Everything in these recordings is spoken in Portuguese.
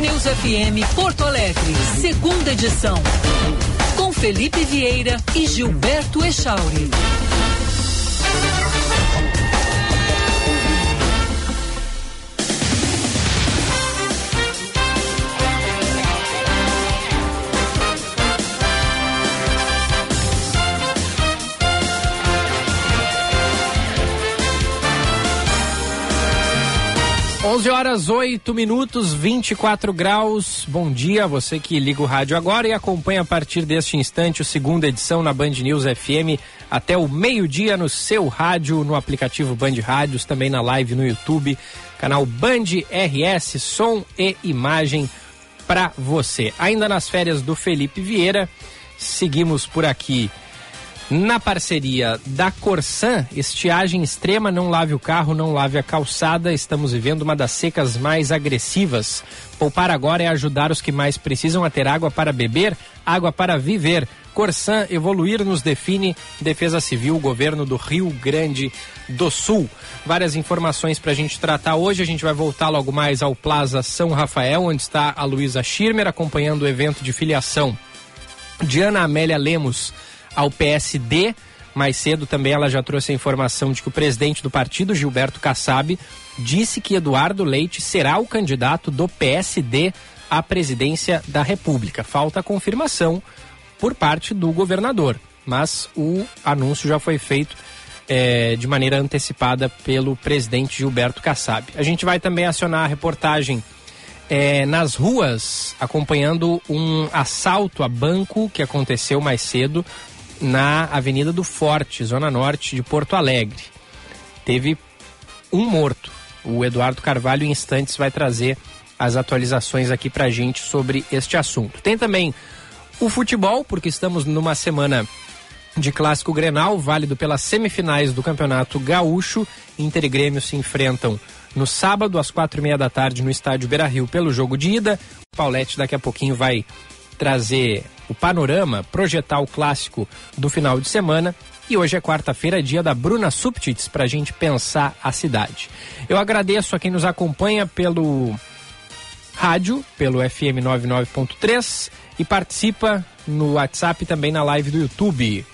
News FM Porto Alegre, segunda edição. Com Felipe Vieira e Gilberto Echauri. 11 horas 8 minutos, 24 graus. Bom dia, você que liga o rádio agora e acompanha a partir deste instante o segunda edição na Band News FM até o meio-dia no seu rádio, no aplicativo Band Rádios, também na live no YouTube, canal Band RS, som e imagem para você. Ainda nas férias do Felipe Vieira, seguimos por aqui na parceria da Corsan, estiagem extrema, não lave o carro, não lave a calçada. Estamos vivendo uma das secas mais agressivas. Poupar agora é ajudar os que mais precisam a ter água para beber, água para viver. Corsan evoluir nos define Defesa Civil, governo do Rio Grande do Sul. Várias informações para a gente tratar hoje. A gente vai voltar logo mais ao Plaza São Rafael, onde está a Luísa Schirmer acompanhando o evento de filiação Diana Amélia Lemos ao PSD. Mais cedo também ela já trouxe a informação de que o presidente do partido, Gilberto Kassab, disse que Eduardo Leite será o candidato do PSD à presidência da República. Falta a confirmação por parte do governador, mas o anúncio já foi feito é, de maneira antecipada pelo presidente Gilberto Kassab. A gente vai também acionar a reportagem é, nas ruas, acompanhando um assalto a banco que aconteceu mais cedo na Avenida do Forte, zona norte de Porto Alegre. Teve um morto. O Eduardo Carvalho, em instantes, vai trazer as atualizações aqui pra gente sobre este assunto. Tem também o futebol, porque estamos numa semana de clássico Grenal, válido pelas semifinais do Campeonato Gaúcho. Inter e Grêmio se enfrentam no sábado, às quatro e meia da tarde, no estádio Beira Rio, pelo jogo de ida. O Paulette daqui a pouquinho vai trazer o panorama, projetar o clássico do final de semana. E hoje é quarta-feira, dia da Bruna Subtits, para a gente pensar a cidade. Eu agradeço a quem nos acompanha pelo rádio, pelo FM 99.3 e participa no WhatsApp e também na live do YouTube.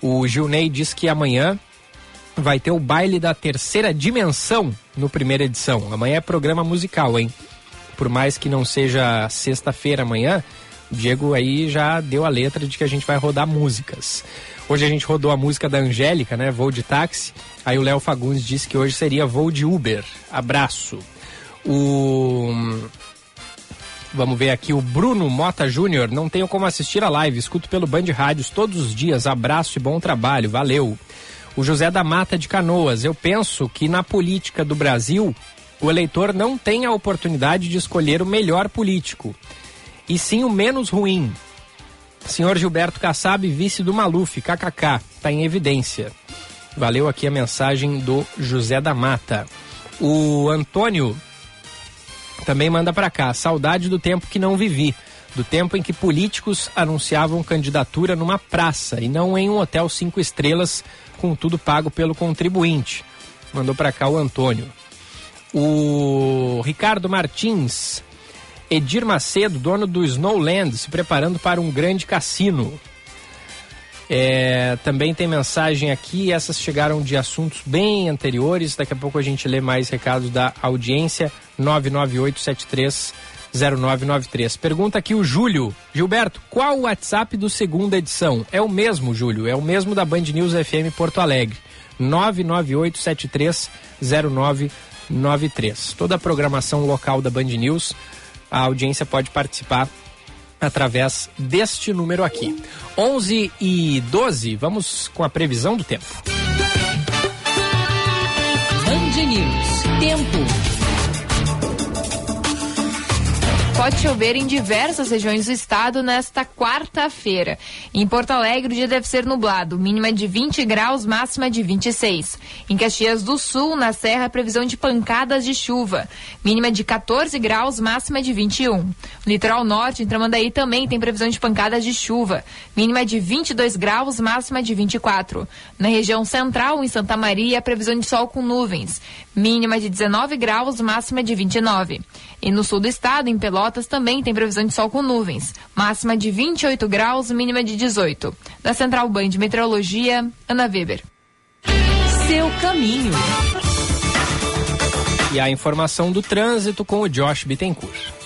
O Gilney diz que amanhã vai ter o baile da terceira dimensão no primeira edição. Amanhã é programa musical, hein? Por mais que não seja sexta-feira amanhã, Diego aí já deu a letra de que a gente vai rodar músicas. Hoje a gente rodou a música da Angélica, né? Voo de táxi. Aí o Léo Fagundes disse que hoje seria voo de Uber. Abraço. O. Vamos ver aqui o Bruno Mota Júnior. Não tenho como assistir a live, escuto pelo Band Rádios todos os dias. Abraço e bom trabalho, valeu. O José da Mata de Canoas. Eu penso que na política do Brasil, o eleitor não tem a oportunidade de escolher o melhor político e sim o menos ruim. Senhor Gilberto Kassab, vice do Maluf, kkk, está em evidência. Valeu aqui a mensagem do José da Mata. O Antônio também manda para cá. Saudade do tempo que não vivi. Do tempo em que políticos anunciavam candidatura numa praça e não em um hotel cinco estrelas com tudo pago pelo contribuinte. Mandou para cá o Antônio. O Ricardo Martins Edir Macedo, dono do Snowland, se preparando para um grande cassino. É, também tem mensagem aqui, essas chegaram de assuntos bem anteriores. Daqui a pouco a gente lê mais recados da audiência 998730993. Pergunta aqui o Júlio. Gilberto, qual o WhatsApp do segunda edição? É o mesmo, Júlio, é o mesmo da Band News FM Porto Alegre. 998730993. Toda a programação local da Band News a audiência pode participar através deste número aqui. 11 e 12, vamos com a previsão do tempo. Band News, tempo. Pode chover em diversas regiões do estado nesta quarta-feira. Em Porto Alegre, o dia deve ser nublado, mínima de 20 graus, máxima de 26. Em Caxias do Sul, na Serra, previsão de pancadas de chuva, mínima de 14 graus, máxima de 21. No litoral norte, em Tramandaí, também tem previsão de pancadas de chuva, mínima de 22 graus, máxima de 24. Na região central, em Santa Maria, previsão de sol com nuvens, mínima de 19 graus, máxima de 29. E no sul do estado, em Pelotas, Pelotas também tem previsão de sol com nuvens. Máxima de 28 graus, mínima de 18. Da Central Band de Meteorologia, Ana Weber. Seu caminho. E a informação do trânsito com o Josh Bittencourt.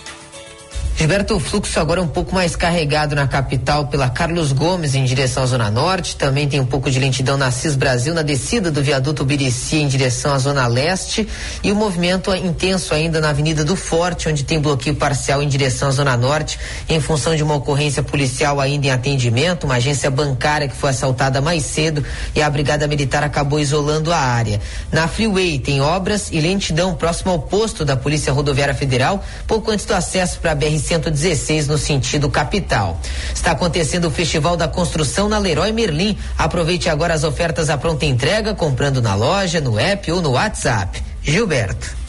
Gilberto, o fluxo agora é um pouco mais carregado na capital pela Carlos Gomes em direção à Zona Norte. Também tem um pouco de lentidão na CIS Brasil, na descida do viaduto Birici em direção à Zona Leste. E o movimento é intenso ainda na Avenida do Forte, onde tem bloqueio parcial em direção à Zona Norte, em função de uma ocorrência policial ainda em atendimento, uma agência bancária que foi assaltada mais cedo e a Brigada Militar acabou isolando a área. Na Freeway tem obras e lentidão próximo ao posto da Polícia Rodoviária Federal, pouco antes do acesso para a BRC 116 no sentido capital. Está acontecendo o Festival da Construção na Leroy Merlin. Aproveite agora as ofertas à pronta entrega, comprando na loja, no app ou no WhatsApp. Gilberto.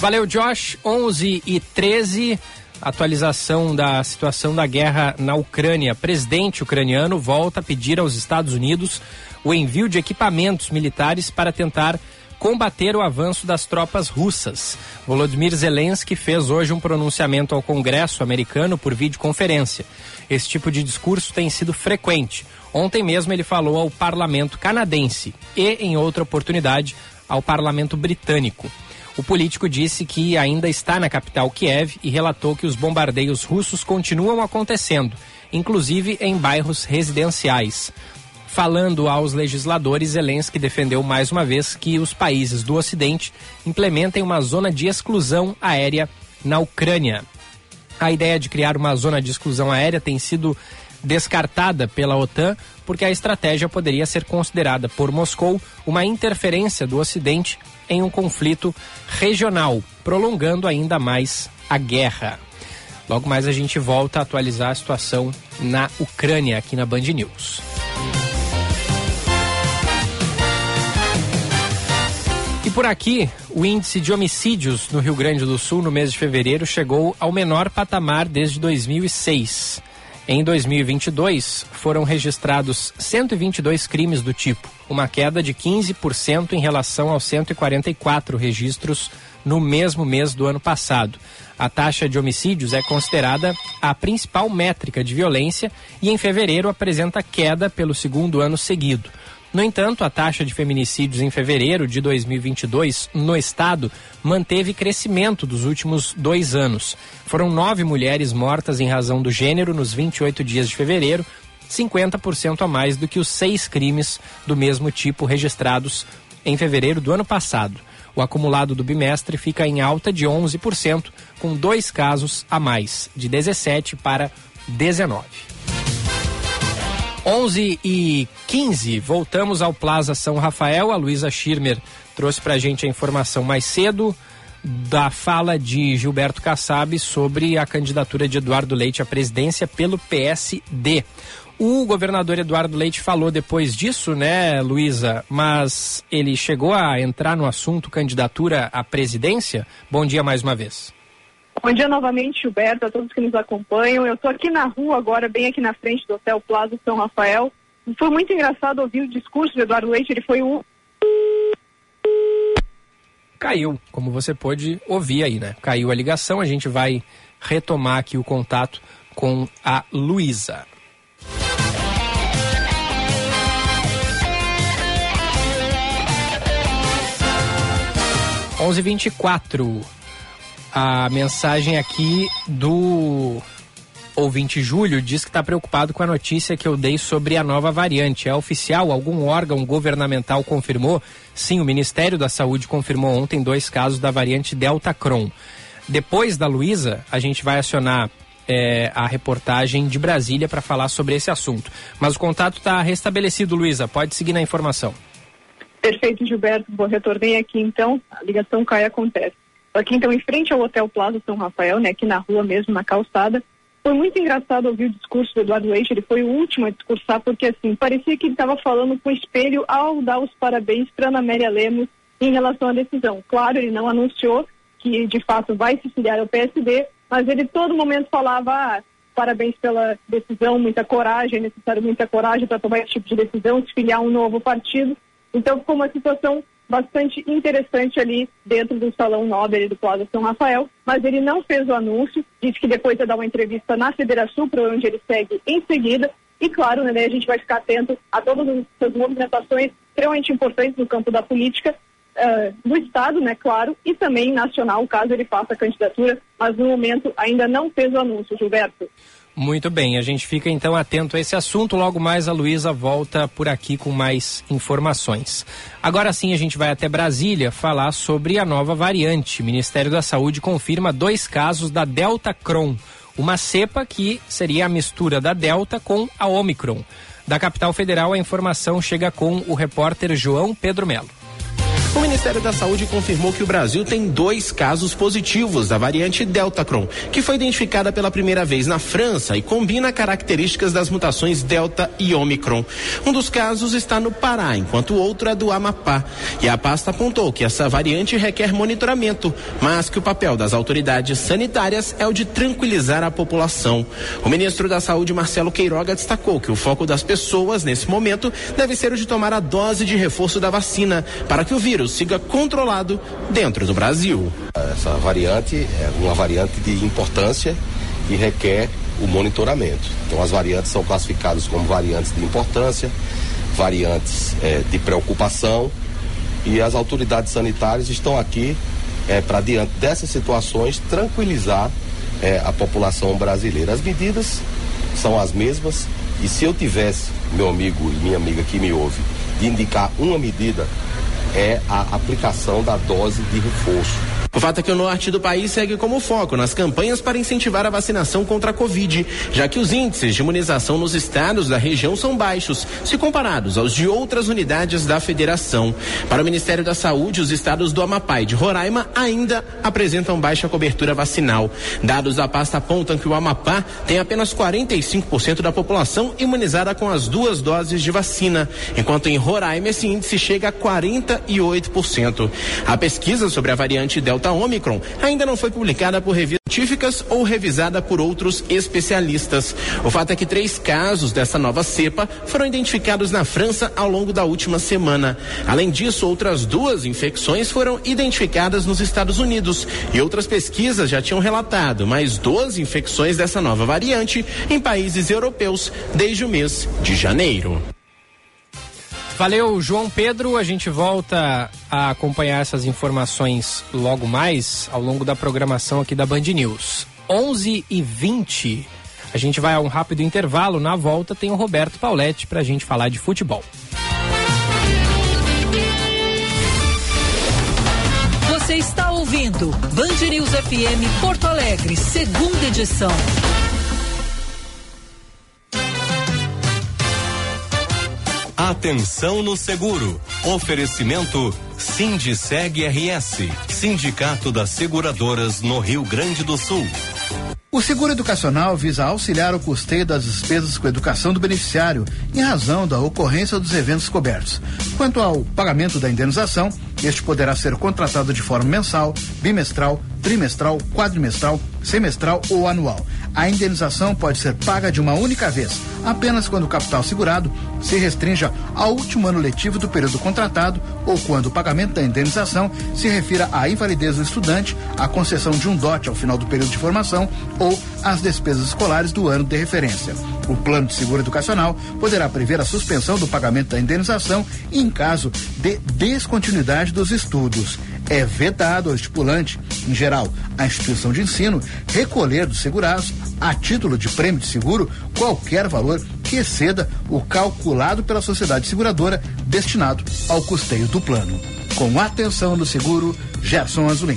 Valeu, Josh. 11 e 13 atualização da situação da guerra na Ucrânia. Presidente ucraniano volta a pedir aos Estados Unidos o envio de equipamentos militares para tentar combater o avanço das tropas russas. Volodymyr Zelensky fez hoje um pronunciamento ao Congresso americano por videoconferência. Esse tipo de discurso tem sido frequente. Ontem mesmo ele falou ao parlamento canadense e, em outra oportunidade, ao parlamento britânico. O político disse que ainda está na capital Kiev e relatou que os bombardeios russos continuam acontecendo, inclusive em bairros residenciais. Falando aos legisladores, Zelensky defendeu mais uma vez que os países do Ocidente implementem uma zona de exclusão aérea na Ucrânia. A ideia de criar uma zona de exclusão aérea tem sido descartada pela OTAN porque a estratégia poderia ser considerada por Moscou uma interferência do Ocidente em um conflito regional, prolongando ainda mais a guerra. Logo mais a gente volta a atualizar a situação na Ucrânia aqui na Band News. E por aqui, o índice de homicídios no Rio Grande do Sul no mês de fevereiro chegou ao menor patamar desde 2006. Em 2022, foram registrados 122 crimes do tipo, uma queda de 15% em relação aos 144 registros no mesmo mês do ano passado. A taxa de homicídios é considerada a principal métrica de violência e em fevereiro apresenta queda pelo segundo ano seguido. No entanto, a taxa de feminicídios em fevereiro de 2022 no estado manteve crescimento dos últimos dois anos. Foram nove mulheres mortas em razão do gênero nos 28 dias de fevereiro, 50% a mais do que os seis crimes do mesmo tipo registrados em fevereiro do ano passado. O acumulado do bimestre fica em alta de 11%, com dois casos a mais, de 17 para 19. 11 e 15, voltamos ao Plaza São Rafael. A Luísa Schirmer trouxe para a gente a informação mais cedo da fala de Gilberto Kassab sobre a candidatura de Eduardo Leite à presidência pelo PSD. O governador Eduardo Leite falou depois disso, né, Luísa? Mas ele chegou a entrar no assunto candidatura à presidência? Bom dia mais uma vez. Bom dia novamente, Gilberto, a todos que nos acompanham. Eu estou aqui na rua agora, bem aqui na frente do Hotel Plaza São Rafael. Foi muito engraçado ouvir o discurso do Eduardo Leite, ele foi o. Caiu, como você pôde ouvir aí, né? Caiu a ligação, a gente vai retomar aqui o contato com a Luísa. Onze vinte e quatro a mensagem aqui do ouvinte Júlio diz que está preocupado com a notícia que eu dei sobre a nova variante. É oficial? Algum órgão governamental confirmou? Sim, o Ministério da Saúde confirmou ontem dois casos da variante Delta Cron. Depois da Luísa, a gente vai acionar é, a reportagem de Brasília para falar sobre esse assunto. Mas o contato está restabelecido, Luísa. Pode seguir na informação. Perfeito, Gilberto. Vou retornei aqui então. A ligação cai acontece aqui então em frente ao Hotel Plaza São Rafael, né, aqui na rua mesmo, na calçada. Foi muito engraçado ouvir o discurso do Eduardo Leite, ele foi o último a discursar, porque assim, parecia que ele estava falando com o espelho ao dar os parabéns para Ana Amélia Lemos em relação à decisão. Claro, ele não anunciou que de fato vai se filiar ao PSD, mas ele todo momento falava, ah, parabéns pela decisão, muita coragem, é necessário muita coragem para tomar esse tipo de decisão, se filiar um novo partido. Então ficou uma situação bastante interessante ali dentro do Salão Nobre do Plaza São Rafael, mas ele não fez o anúncio, disse que depois ia dar uma entrevista na Federação, para onde ele segue em seguida, e claro, né, a gente vai ficar atento a todas as movimentações extremamente importantes no campo da política, uh, do Estado, né, claro, e também nacional, caso ele faça a candidatura, mas no momento ainda não fez o anúncio, Gilberto. Muito bem, a gente fica então atento a esse assunto. Logo mais a Luísa volta por aqui com mais informações. Agora sim a gente vai até Brasília falar sobre a nova variante. O Ministério da Saúde confirma dois casos da Delta Cron, uma cepa que seria a mistura da Delta com a Omicron. Da capital federal, a informação chega com o repórter João Pedro Melo. O Ministério da Saúde confirmou que o Brasil tem dois casos positivos da variante Deltacron, que foi identificada pela primeira vez na França e combina características das mutações Delta e Omicron. Um dos casos está no Pará, enquanto o outro é do Amapá. E a pasta apontou que essa variante requer monitoramento, mas que o papel das autoridades sanitárias é o de tranquilizar a população. O ministro da Saúde, Marcelo Queiroga, destacou que o foco das pessoas, nesse momento, deve ser o de tomar a dose de reforço da vacina, para que o vírus vírus siga controlado dentro do Brasil. Essa variante é uma variante de importância e requer o monitoramento. Então, as variantes são classificadas como variantes de importância, variantes é, de preocupação e as autoridades sanitárias estão aqui é, para, diante dessas situações, tranquilizar é, a população brasileira. As medidas são as mesmas e se eu tivesse, meu amigo e minha amiga que me ouve, de indicar uma medida é a aplicação da dose de reforço. O fato é que o norte do país segue como foco nas campanhas para incentivar a vacinação contra a Covid, já que os índices de imunização nos estados da região são baixos, se comparados aos de outras unidades da federação. Para o Ministério da Saúde, os estados do Amapá e de Roraima ainda apresentam baixa cobertura vacinal. Dados da pasta apontam que o Amapá tem apenas 45% da população imunizada com as duas doses de vacina, enquanto em Roraima esse índice chega a 48%. A pesquisa sobre a variante Delta Delta Omicron ainda não foi publicada por revistas científicas ou revisada por outros especialistas. O fato é que três casos dessa nova cepa foram identificados na França ao longo da última semana. Além disso, outras duas infecções foram identificadas nos Estados Unidos e outras pesquisas já tinham relatado mais 12 infecções dessa nova variante em países europeus desde o mês de janeiro. Valeu, João Pedro. A gente volta a acompanhar essas informações logo mais ao longo da programação aqui da Band News. 11 e 20 A gente vai a um rápido intervalo. Na volta tem o Roberto Pauletti para a gente falar de futebol. Você está ouvindo Band News FM Porto Alegre, segunda edição. Atenção no seguro. Oferecimento Sindiceg RS, Sindicato das Seguradoras no Rio Grande do Sul. O seguro educacional visa auxiliar o custeio das despesas com educação do beneficiário, em razão da ocorrência dos eventos cobertos. Quanto ao pagamento da indenização, este poderá ser contratado de forma mensal, bimestral, trimestral, quadrimestral, semestral ou anual. A indenização pode ser paga de uma única vez, apenas quando o capital segurado se restrinja ao último ano letivo do período contratado ou quando o pagamento da indenização se refira à invalidez do estudante, à concessão de um dote ao final do período de formação ou às despesas escolares do ano de referência. O plano de seguro educacional poderá prever a suspensão do pagamento da indenização em caso de descontinuidade dos estudos. É vedado ao estipulante, em geral, a instituição de ensino, recolher dos segurados, a título de prêmio de seguro, qualquer valor que exceda o calculado pela sociedade seguradora destinado ao custeio do plano. Com atenção no seguro, Gerson Azulim.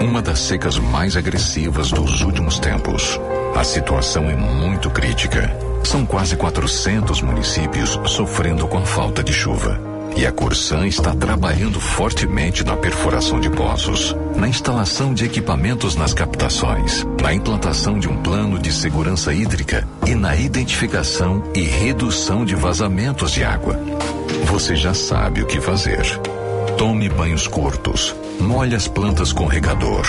uma das secas mais agressivas dos últimos tempos. A situação é muito crítica. São quase 400 municípios sofrendo com a falta de chuva. E a Corsan está trabalhando fortemente na perfuração de poços, na instalação de equipamentos nas captações, na implantação de um plano de segurança hídrica e na identificação e redução de vazamentos de água. Você já sabe o que fazer. Tome banhos curtos, molhe as plantas com regador,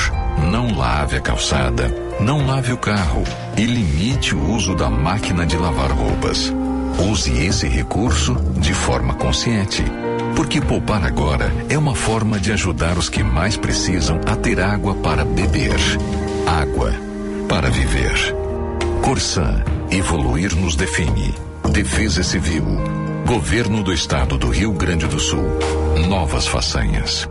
não lave a calçada, não lave o carro e limite o uso da máquina de lavar roupas. Use esse recurso de forma consciente, porque poupar agora é uma forma de ajudar os que mais precisam a ter água para beber. Água para viver. Corsan, evoluir nos define. Defesa Civil. Governo do Estado do Rio Grande do Sul. Novas façanhas.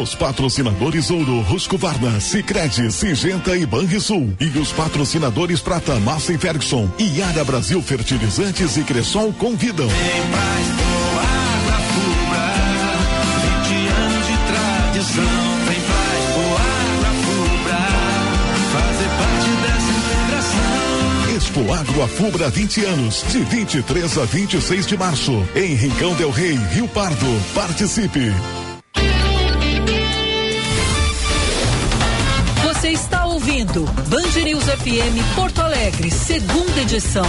Os patrocinadores Ouro, Husqvarna, Sicredi, Singenta e Banrisul. E os patrocinadores Prata, Massa e Ferguson. E Ara Brasil Fertilizantes e Cressol convidam. Tem mais Expo Agro Afubra 20 anos, de 23 a 26 de março, em Rincão Del Rei, Rio Pardo. Participe. Você está ouvindo Band News FM Porto Alegre, segunda edição.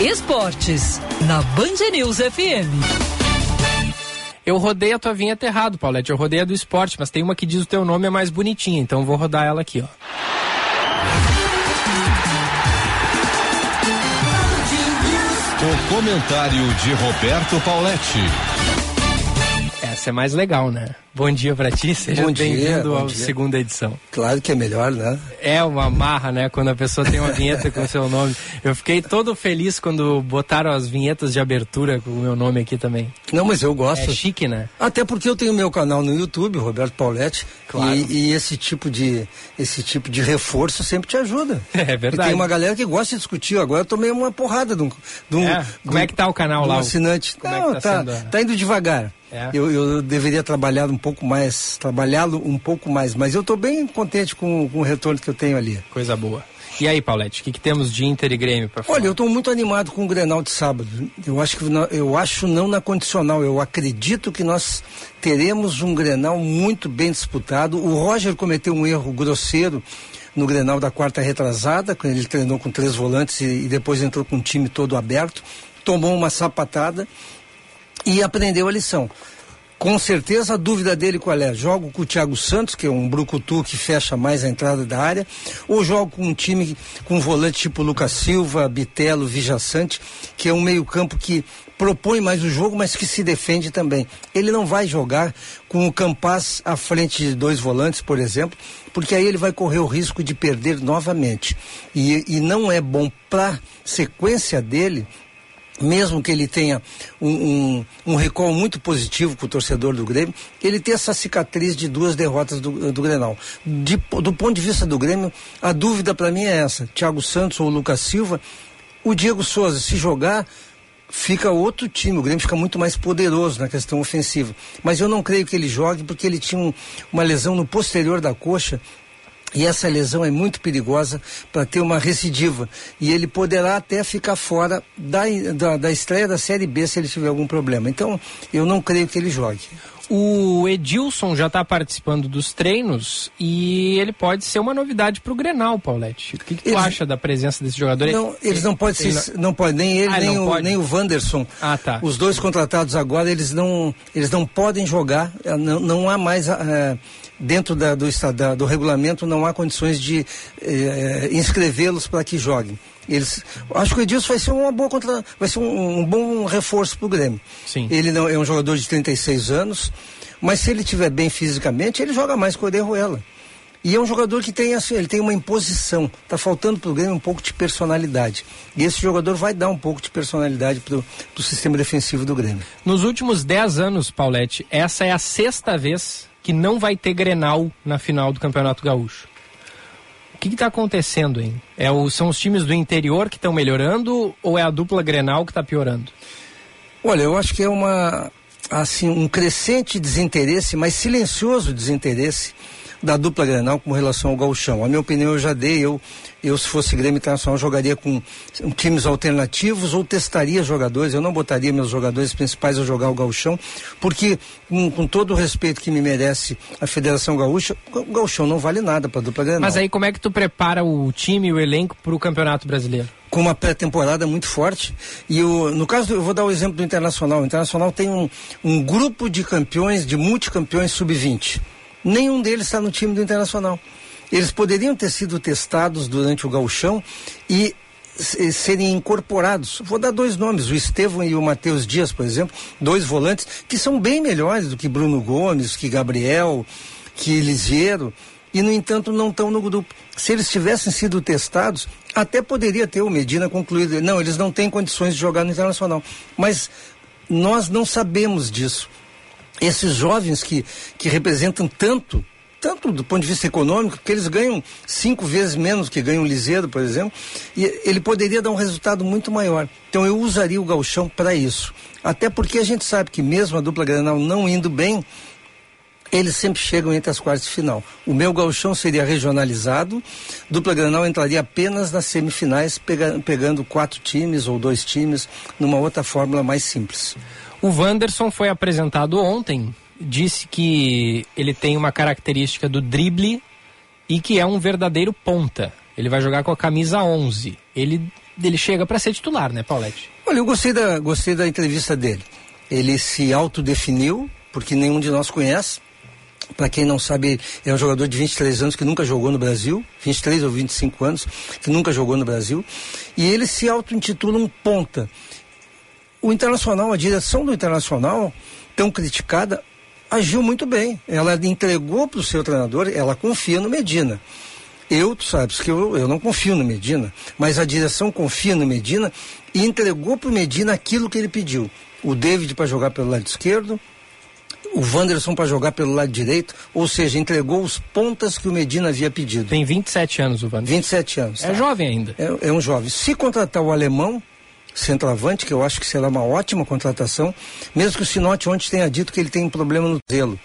Esportes, na Band News FM. Eu rodei a tua vinheta errado, Paulette. Eu rodei a do esporte, mas tem uma que diz o teu nome é mais bonitinha, então vou rodar ela aqui, ó. O comentário de Roberto Pauletti. Essa é mais legal, né? Bom dia pra ti, seja bem-vindo à segunda edição. Claro que é melhor, né? É uma marra, né? Quando a pessoa tem uma vinheta com o seu nome. Eu fiquei todo feliz quando botaram as vinhetas de abertura com o meu nome aqui também. Não, mas eu gosto. É chique, né? Até porque eu tenho meu canal no YouTube, Roberto Pauletti, Claro. e, e esse tipo de esse tipo de reforço sempre te ajuda. É E verdade. tem uma galera que gosta de discutir. Agora eu tomei uma porrada de um, de um- É? de Como um- é que tá o canal um lá? assinante. Como é Não, que tá tá, sendo tá indo devagar. É? Eu, eu deveria trabalhar um pouco mais, trabalhá-lo um pouco mais, mas eu estou bem contente com, com o retorno que eu tenho ali. Coisa boa. E aí, Paulette, o que, que temos de Inter e Grêmio pra falar? Olha, eu estou muito animado com o Grenal de sábado. Eu acho que eu acho não na condicional, eu acredito que nós teremos um Grenal muito bem disputado. O Roger cometeu um erro grosseiro no Grenal da quarta retrasada, quando ele treinou com três volantes e, e depois entrou com um time todo aberto, tomou uma sapatada e aprendeu a lição. Com certeza a dúvida dele qual é? Jogo com o Thiago Santos, que é um brucutu que fecha mais a entrada da área, ou jogo com um time com um volante tipo Lucas Silva, Bitelo, Vijaçante, que é um meio-campo que propõe mais o jogo, mas que se defende também. Ele não vai jogar com o Campas à frente de dois volantes, por exemplo, porque aí ele vai correr o risco de perder novamente. E, e não é bom para sequência dele mesmo que ele tenha um, um, um recall muito positivo com o torcedor do Grêmio, ele tem essa cicatriz de duas derrotas do, do Grenal. De- do ponto de vista do Grêmio, a dúvida para mim é essa: Thiago Santos ou Lucas Silva. O Diego Souza, se jogar, fica outro time. O Grêmio fica muito mais poderoso na questão ofensiva. Mas eu não creio que ele jogue porque ele tinha um- uma lesão no posterior da coxa e essa lesão é muito perigosa para ter uma recidiva. E ele poderá até ficar fora da, da, da estreia da Série B se ele tiver algum problema. Então, eu não creio que ele jogue. O Edilson já está participando dos treinos e ele pode ser uma novidade para o Grenal, Paulette. O que, que tu Eles- acha da presença desse jogador? Não, eles não podem Ele- ser, não pode nem ele Ah, nem, o, pode? nem o Wanderson. Ah, tá. Os dois contratados agora eles não eles não podem jogar. eh, Não, não há mais eh, dentro da- do da- do regulamento não há condições de eh, inscrevê-los para que joguem. Eles, acho que o Edilson vai ser uma boa contra, vai ser um, um bom reforço para o Grêmio. Sim. Ele não é um jogador de 36 anos, mas se ele estiver bem fisicamente, ele joga mais que o Oderuela. E é um jogador que tem assim, ele tem uma imposição. Está faltando para o Grêmio um pouco de personalidade. E esse jogador vai dar um pouco de personalidade para o sistema defensivo do Grêmio. Nos últimos 10 anos, Paulette, essa é a sexta vez que não vai ter Grenal na final do Campeonato Gaúcho. O que está acontecendo, hein? É o, são os times do interior que estão melhorando ou é a dupla Grenal que está piorando? Olha, eu acho que é uma assim um crescente desinteresse, mas silencioso desinteresse da dupla Grenal com relação ao gauchão. A minha opinião eu já dei, eu, eu se fosse Grêmio Internacional jogaria com times alternativos ou testaria jogadores, eu não botaria meus jogadores principais a jogar o gauchão, porque com, com todo o respeito que me merece a Federação Gaúcha, o gauchão não vale nada para a dupla Grenal. Mas aí como é que tu prepara o time e o elenco para o Campeonato Brasileiro? com uma pré-temporada muito forte. E o, no caso, eu vou dar o exemplo do Internacional. O Internacional tem um, um grupo de campeões, de multicampeões sub-20. Nenhum deles está no time do Internacional. Eles poderiam ter sido testados durante o gauchão e serem incorporados. Vou dar dois nomes, o Estevão e o Matheus Dias, por exemplo, dois volantes que são bem melhores do que Bruno Gomes, que Gabriel, que Lisiero, e no entanto não estão no grupo. Se eles tivessem sido testados, até poderia ter o Medina concluído. Não, eles não têm condições de jogar no Internacional. Mas nós não sabemos disso esses jovens que, que representam tanto, tanto do ponto de vista econômico, que eles ganham cinco vezes menos que ganha um liseiro, por exemplo, e ele poderia dar um resultado muito maior. Então eu usaria o galchão para isso. Até porque a gente sabe que mesmo a dupla Granal não indo bem, eles sempre chegam entre as quartas de final. O meu galchão seria regionalizado, dupla Granal entraria apenas nas semifinais, pega, pegando quatro times ou dois times, numa outra fórmula mais simples. O Wanderson foi apresentado ontem, disse que ele tem uma característica do drible e que é um verdadeiro ponta. Ele vai jogar com a camisa 11. Ele, ele chega para ser titular, né, Paulette? Olha, eu gostei da, gostei da entrevista dele. Ele se autodefiniu, porque nenhum de nós conhece. Para quem não sabe, é um jogador de 23 anos que nunca jogou no Brasil, 23 ou 25 anos, que nunca jogou no Brasil, e ele se auto-intitula um ponta o Internacional, a direção do Internacional, tão criticada, agiu muito bem. Ela entregou para o seu treinador, ela confia no Medina. Eu, tu sabes que eu, eu não confio no Medina, mas a direção confia no Medina e entregou para o Medina aquilo que ele pediu. O David para jogar pelo lado esquerdo, o Wanderson para jogar pelo lado direito, ou seja, entregou os pontas que o Medina havia pedido. Tem 27 anos o Wanderson. 27 anos. É tá. jovem ainda. É, é um jovem. Se contratar o alemão, centroavante, que eu acho que será uma ótima contratação, mesmo que o Sinote ontem tenha dito que ele tem um problema no zelo.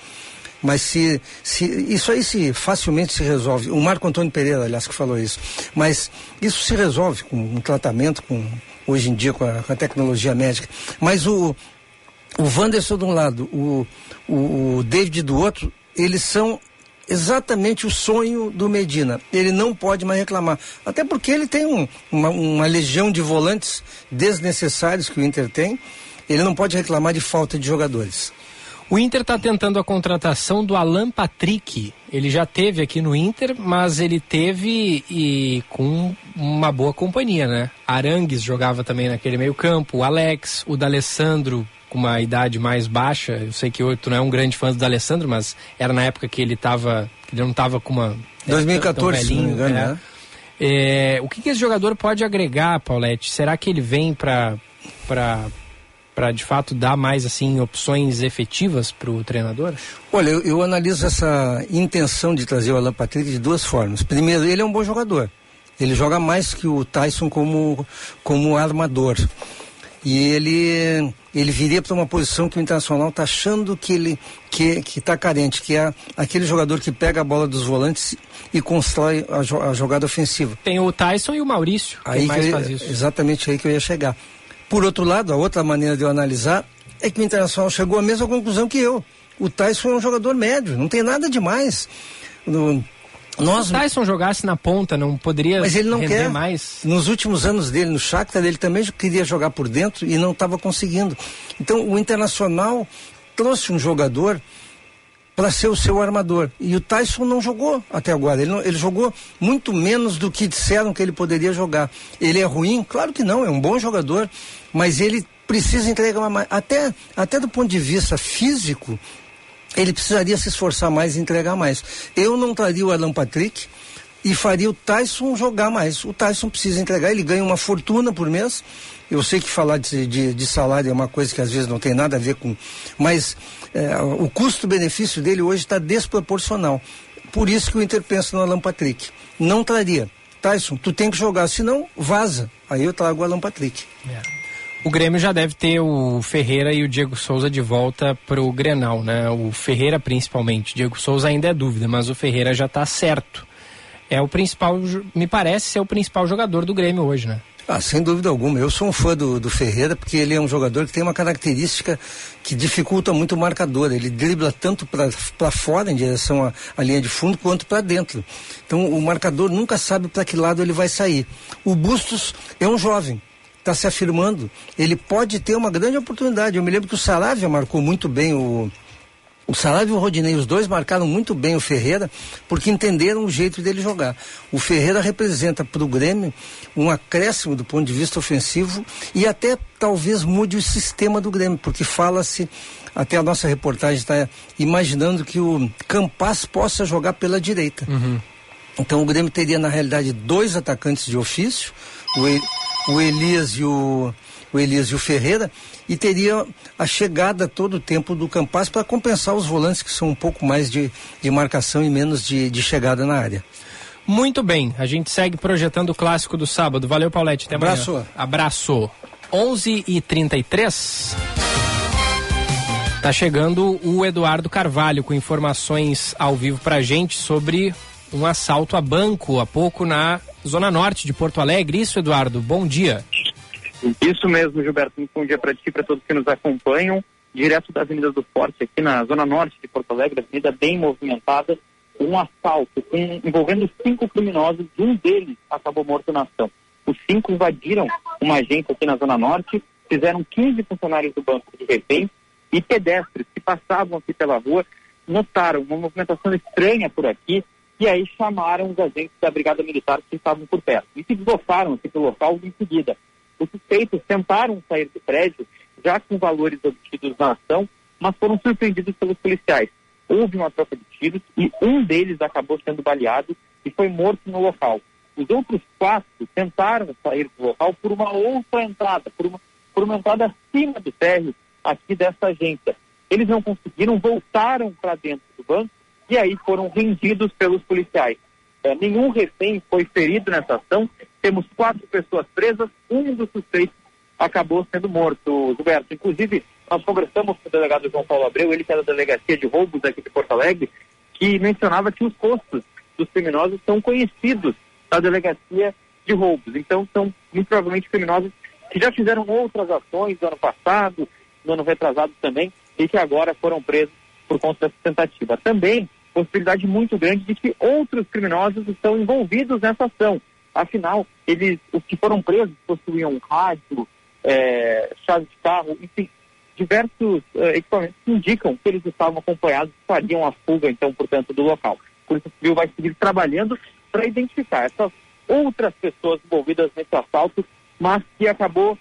Mas se, se isso aí se facilmente se resolve. O Marco Antônio Pereira, aliás, que falou isso. Mas isso se resolve com um tratamento, com hoje em dia com a, com a tecnologia médica. Mas o, o Wanderson de um lado, o, o, o David do outro, eles são exatamente o sonho do Medina. Ele não pode mais reclamar. Até porque ele tem um, uma, uma legião de volantes desnecessários que o Inter tem. Ele não pode reclamar de falta de jogadores. O Inter está tentando a contratação do Alan Patrick. Ele já teve aqui no Inter, mas ele teve e com uma boa companhia, né? Arangues jogava também naquele meio campo, o Alex, o D'Alessandro com uma idade mais baixa. Eu sei que tu não é um grande fã do Alessandro, mas era na época que ele tava. que ele não estava com uma. 2014, é, velhinho, engano, né? né? É, o que, que, esse jogador pode agregar, Paulette? Será que ele vem para para de fato dar mais assim opções efetivas para o treinador? Olha, eu, eu, analiso essa intenção de trazer o Alan Patrick de duas formas. Primeiro, ele é um bom jogador. Ele joga mais que o Tyson como, como armador. E ele ele viria para uma posição que o Internacional está achando que ele que que está carente, que é aquele jogador que pega a bola dos volantes e constrói a, a jogada ofensiva. Tem o Tyson e o Maurício. Aí mais eu, faz isso. Exatamente aí que eu ia chegar. Por outro lado, a outra maneira de eu analisar é que o Internacional chegou à mesma conclusão que eu. O Tyson é um jogador médio, não tem nada demais. No, nós... Se o Tyson jogasse na ponta, não poderia Mas ele não quer. mais? Nos últimos anos dele no Shakhtar, ele também queria jogar por dentro e não estava conseguindo. Então, o Internacional trouxe um jogador para ser o seu armador. E o Tyson não jogou até agora. Ele, não, ele jogou muito menos do que disseram que ele poderia jogar. Ele é ruim? Claro que não, é um bom jogador, mas ele precisa entregar mais. Até, até do ponto de vista físico, ele precisaria se esforçar mais e entregar mais. Eu não traria o Alan Patrick e faria o Tyson jogar mais. O Tyson precisa entregar, ele ganha uma fortuna por mês. Eu sei que falar de, de, de salário é uma coisa que às vezes não tem nada a ver com. Mas é, o custo-benefício dele hoje está desproporcional. Por isso que o Inter pensa no Alan Patrick. Não traria. Tyson, tu tem que jogar, senão vaza. Aí eu trago o Alan Patrick. O Grêmio já deve ter o Ferreira e o Diego Souza de volta pro Grenal, né? O Ferreira principalmente. Diego Souza ainda é dúvida, mas o Ferreira já tá certo. É o principal, me parece ser o principal jogador do Grêmio hoje, né? Ah, sem dúvida alguma. Eu sou um fã do, do Ferreira porque ele é um jogador que tem uma característica que dificulta muito o marcador. Ele dribla tanto para fora, em direção à, à linha de fundo, quanto para dentro. Então o marcador nunca sabe para que lado ele vai sair. O Bustos é um jovem. Está se afirmando, ele pode ter uma grande oportunidade. Eu me lembro que o Saravia marcou muito bem o, o Saravia e o Rodinei, os dois marcaram muito bem o Ferreira, porque entenderam o jeito dele jogar. O Ferreira representa para o Grêmio um acréscimo do ponto de vista ofensivo e até talvez mude o sistema do Grêmio, porque fala-se, até a nossa reportagem está imaginando que o Campas possa jogar pela direita. Então o Grêmio teria, na realidade, dois atacantes de ofício, o, o Elias e o, o Elias e o Ferreira, e teria a chegada todo o tempo do Campas para compensar os volantes que são um pouco mais de, de marcação e menos de, de chegada na área. Muito bem, a gente segue projetando o clássico do sábado. Valeu, Paulette. Até amanhã. Abraço. Abraço. 11 e 33 Tá chegando o Eduardo Carvalho com informações ao vivo pra gente sobre um assalto a banco há pouco na Zona Norte de Porto Alegre. Isso, Eduardo, bom dia. Isso mesmo, Gilberto. Muito bom dia para ti para todos que nos acompanham. Direto da Avenida do Forte, aqui na zona norte de Porto Alegre, avenida bem movimentada, um assalto envolvendo cinco criminosos, um deles acabou morto na ação. Os cinco invadiram uma agência aqui na zona norte, fizeram 15 funcionários do banco de refém e pedestres que passavam aqui pela rua notaram uma movimentação estranha por aqui e aí chamaram os agentes da Brigada Militar que estavam por perto e se deslocaram aqui para o local em seguida. Os suspeitos tentaram sair do prédio já com valores obtidos na ação, mas foram surpreendidos pelos policiais. Houve uma troca de tiros e um deles acabou sendo baleado e foi morto no local. Os outros quatro tentaram sair do local por uma outra entrada, por uma, por uma entrada acima do térreo aqui dessa agência. Eles não conseguiram, voltaram para dentro do banco e aí foram rendidos pelos policiais. É, nenhum refém foi ferido nessa ação. Temos quatro pessoas presas, um dos suspeitos acabou sendo morto, Gilberto. Inclusive, nós conversamos com o delegado João Paulo Abreu, ele que é da Delegacia de Roubos aqui de Porto Alegre, que mencionava que os rostos dos criminosos são conhecidos da Delegacia de Roubos. Então, são muito provavelmente criminosos que já fizeram outras ações no ano passado, no ano retrasado também, e que agora foram presos por conta dessa tentativa. Também, possibilidade muito grande de que outros criminosos estão envolvidos nessa ação. Afinal, eles, os que foram presos possuíam rádio, é, chave de carro, enfim, diversos eh, equipamentos que indicam que eles estavam acompanhados e fariam a fuga, então, portanto, do local. Por isso, o Civil vai seguir trabalhando para identificar essas outras pessoas envolvidas nesse assalto, mas que acabou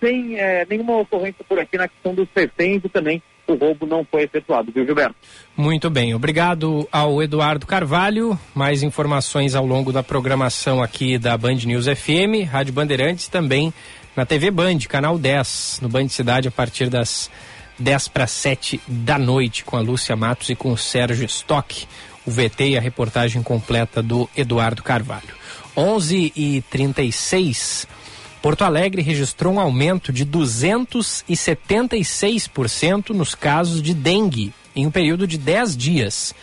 sem eh, nenhuma ocorrência por aqui na questão dos reféns e também o roubo não foi efetuado, viu, Gilberto? Muito bem, obrigado ao Eduardo Carvalho. Mais informações ao longo da programação aqui da Band News FM, Rádio Bandeirantes também na TV Band, canal 10, no Band Cidade a partir das 10 para 7 da noite com a Lúcia Matos e com o Sérgio Stock. O VT e a reportagem completa do Eduardo Carvalho. 11 e 36 Porto Alegre registrou um aumento de 276% nos casos de dengue em um período de 10 dias.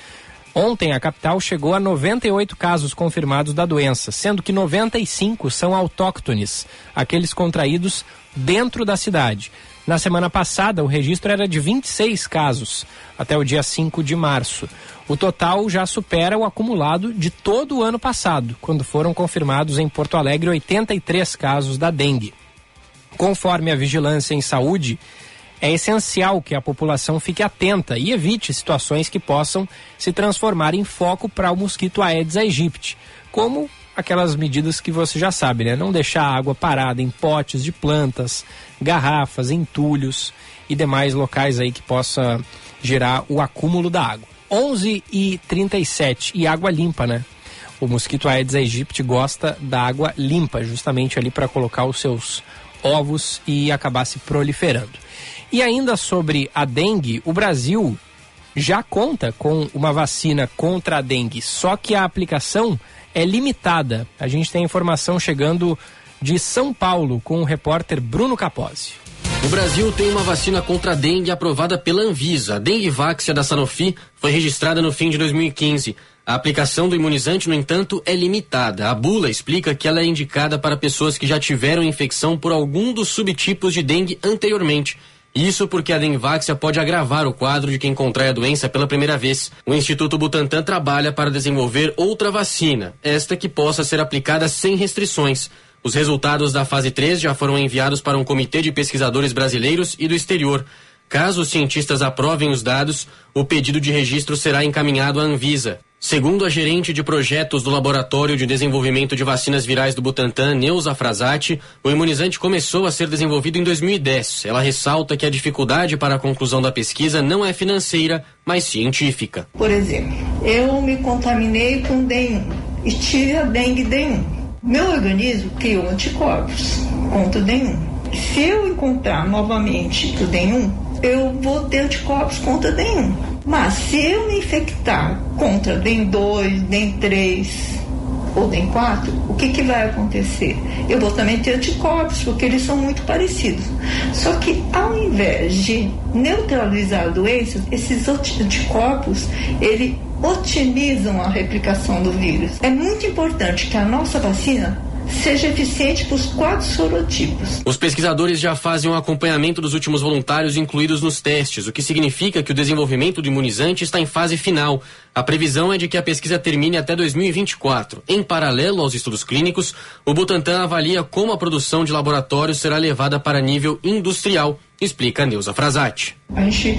Ontem, a capital chegou a 98 casos confirmados da doença, sendo que 95 são autóctones, aqueles contraídos dentro da cidade. Na semana passada, o registro era de 26 casos, até o dia 5 de março. O total já supera o acumulado de todo o ano passado, quando foram confirmados em Porto Alegre 83 casos da dengue. Conforme a Vigilância em Saúde, é essencial que a população fique atenta e evite situações que possam se transformar em foco para o mosquito Aedes aegypti, como aquelas medidas que você já sabe, né? Não deixar água parada em potes de plantas, garrafas, entulhos e demais locais aí que possa gerar o acúmulo da água. 11 e 37 e água limpa, né? O mosquito Aedes aegypti gosta da água limpa, justamente ali para colocar os seus ovos e acabar se proliferando. E ainda sobre a dengue, o Brasil já conta com uma vacina contra a dengue, só que a aplicação é limitada. A gente tem informação chegando de São Paulo com o repórter Bruno Capozzi. O Brasil tem uma vacina contra a dengue aprovada pela Anvisa. A Denguevaxia da Sanofi foi registrada no fim de 2015. A aplicação do imunizante, no entanto, é limitada. A bula explica que ela é indicada para pessoas que já tiveram infecção por algum dos subtipos de dengue anteriormente. Isso porque a Denvaxia pode agravar o quadro de quem contrai a doença pela primeira vez. O Instituto Butantan trabalha para desenvolver outra vacina, esta que possa ser aplicada sem restrições. Os resultados da fase 3 já foram enviados para um comitê de pesquisadores brasileiros e do exterior. Caso os cientistas aprovem os dados, o pedido de registro será encaminhado à Anvisa. Segundo a gerente de projetos do Laboratório de Desenvolvimento de Vacinas Virais do Butantan, Neuza Frazati, o imunizante começou a ser desenvolvido em 2010. Ela ressalta que a dificuldade para a conclusão da pesquisa não é financeira, mas científica. Por exemplo, eu me contaminei com dengue e tive a dengue D1. Meu organismo criou anticorpos contra o D1. Se eu encontrar novamente o D1, eu vou ter anticorpos contra D1. Mas se eu me infectar contra DEM 2, DEM 3 ou DEM 4, o que, que vai acontecer? Eu vou também ter anticorpos, porque eles são muito parecidos. Só que ao invés de neutralizar a doença, esses anticorpos, ele otimizam a replicação do vírus. É muito importante que a nossa vacina seja eficiente para os quatro sorotipos. Os pesquisadores já fazem um acompanhamento dos últimos voluntários incluídos nos testes, o que significa que o desenvolvimento do imunizante está em fase final. A previsão é de que a pesquisa termine até 2024. Em paralelo aos estudos clínicos, o Butantan avalia como a produção de laboratórios será levada para nível industrial, explica Neuza Frazati. A gente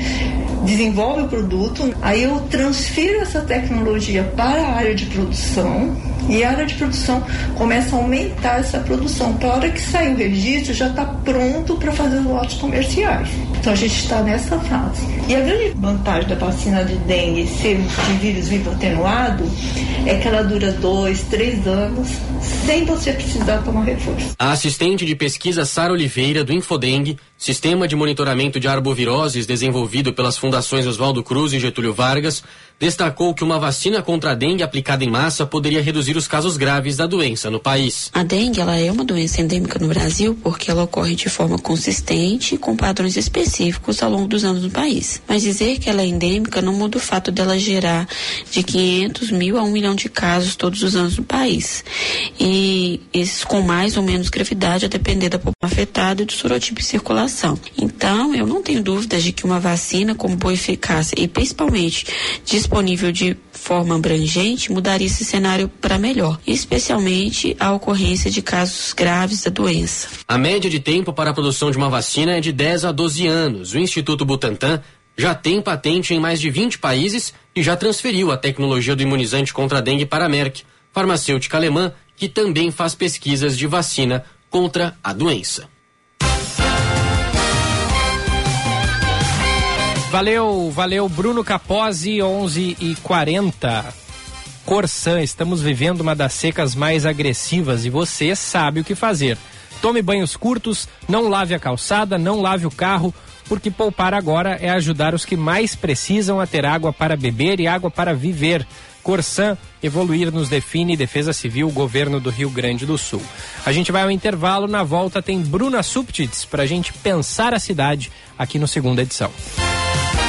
desenvolve o produto, aí eu transfiro essa tecnologia para a área de produção e a área de produção começa a aumentar essa produção. Para a hora que sair o registro, já está pronto para fazer os lotes comerciais. Então a gente está nessa fase. E a grande vantagem da vacina de dengue ser de vírus vivo atenuado é que ela dura dois, três anos sem você precisar tomar reforço. A assistente de pesquisa Sara Oliveira, do Infodengue, sistema de monitoramento de arboviroses desenvolvido pelas fundações Oswaldo Cruz e Getúlio Vargas, destacou que uma vacina contra a dengue aplicada em massa poderia reduzir os casos graves da doença no país. A dengue ela é uma doença endêmica no Brasil porque ela ocorre de forma consistente com padrões específicos ao longo dos anos no país. Mas dizer que ela é endêmica não muda o fato dela gerar de 500 mil a 1 milhão de casos todos os anos no país. E esses com mais ou menos gravidade a depender da população afetada e do sorotipo em circulação. Então, eu não tenho dúvidas de que uma vacina com boa eficácia e principalmente disponível de forma abrangente mudaria esse cenário para melhor, especialmente a ocorrência de casos graves da doença. A média de tempo para a produção de uma vacina é de 10 a 12 anos. O Instituto Butantan já tem patente em mais de 20 países e já transferiu a tecnologia do imunizante contra a dengue para a Merck, farmacêutica alemã que também faz pesquisas de vacina contra a doença. Valeu, valeu Bruno Capozzi, 11 e 40. Corsan, estamos vivendo uma das secas mais agressivas e você sabe o que fazer. Tome banhos curtos, não lave a calçada, não lave o carro, porque poupar agora é ajudar os que mais precisam a ter água para beber e água para viver. Corsan, evoluir nos define Defesa Civil, Governo do Rio Grande do Sul. A gente vai ao intervalo, na volta tem Bruna Subtits para a gente pensar a cidade aqui no segunda edição.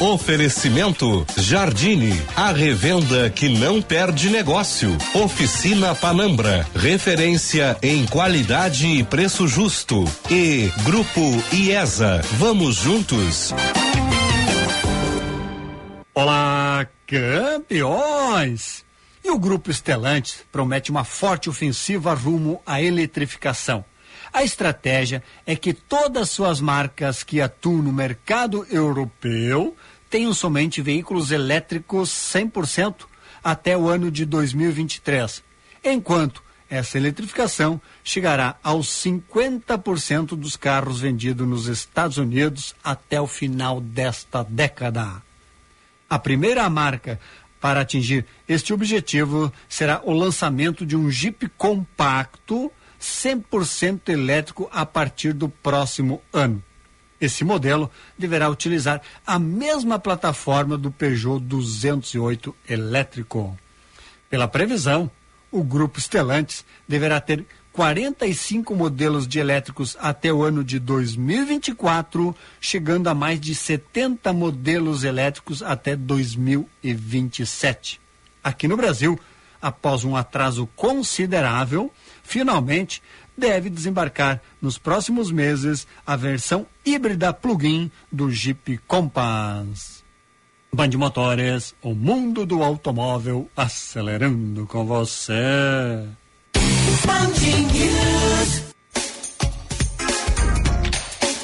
Oferecimento Jardine, a revenda que não perde negócio. Oficina Panambra, referência em qualidade e preço justo. E Grupo IESA, vamos juntos. Olá, campeões! E o Grupo Estelantes promete uma forte ofensiva rumo à eletrificação. A estratégia é que todas suas marcas que atuam no mercado europeu tenham somente veículos elétricos 100% até o ano de 2023, enquanto essa eletrificação chegará aos 50% dos carros vendidos nos Estados Unidos até o final desta década. A primeira marca para atingir este objetivo será o lançamento de um Jeep compacto 100% elétrico a partir do próximo ano. Esse modelo deverá utilizar a mesma plataforma do Peugeot 208 elétrico. Pela previsão, o grupo Stellantis deverá ter 45 modelos de elétricos até o ano de 2024, chegando a mais de 70 modelos elétricos até 2027. Aqui no Brasil, após um atraso considerável, finalmente deve desembarcar nos próximos meses a versão híbrida plug-in do Jeep Compass. Band Motores, o mundo do automóvel acelerando com você.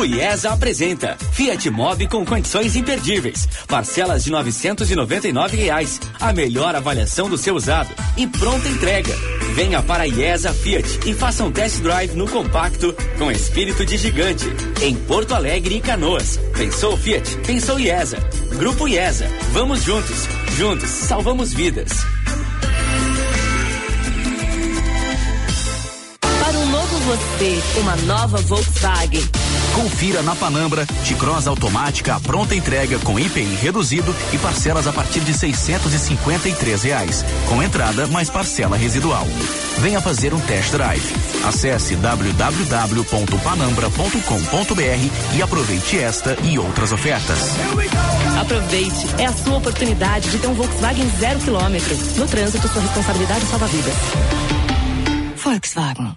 Grupo IESA apresenta Fiat Mobi com condições imperdíveis. Parcelas de 999 reais. A melhor avaliação do seu usado e pronta entrega. Venha para a IESA Fiat e faça um test drive no compacto com espírito de gigante. Em Porto Alegre e Canoas. Pensou Fiat? Pensou IESA. Grupo IESA. Vamos juntos. Juntos salvamos vidas. Para um novo você, uma nova Volkswagen. Confira na Panambra, T-Cross automática à pronta entrega com IPI reduzido e parcelas a partir de seiscentos e cinquenta e três reais, com entrada mais parcela residual. Venha fazer um test drive. Acesse www.panambra.com.br e aproveite esta e outras ofertas. Aproveite, é a sua oportunidade de ter um Volkswagen zero quilômetro. No trânsito, sua responsabilidade salva vidas. Volkswagen.